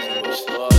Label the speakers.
Speaker 1: Каждым числом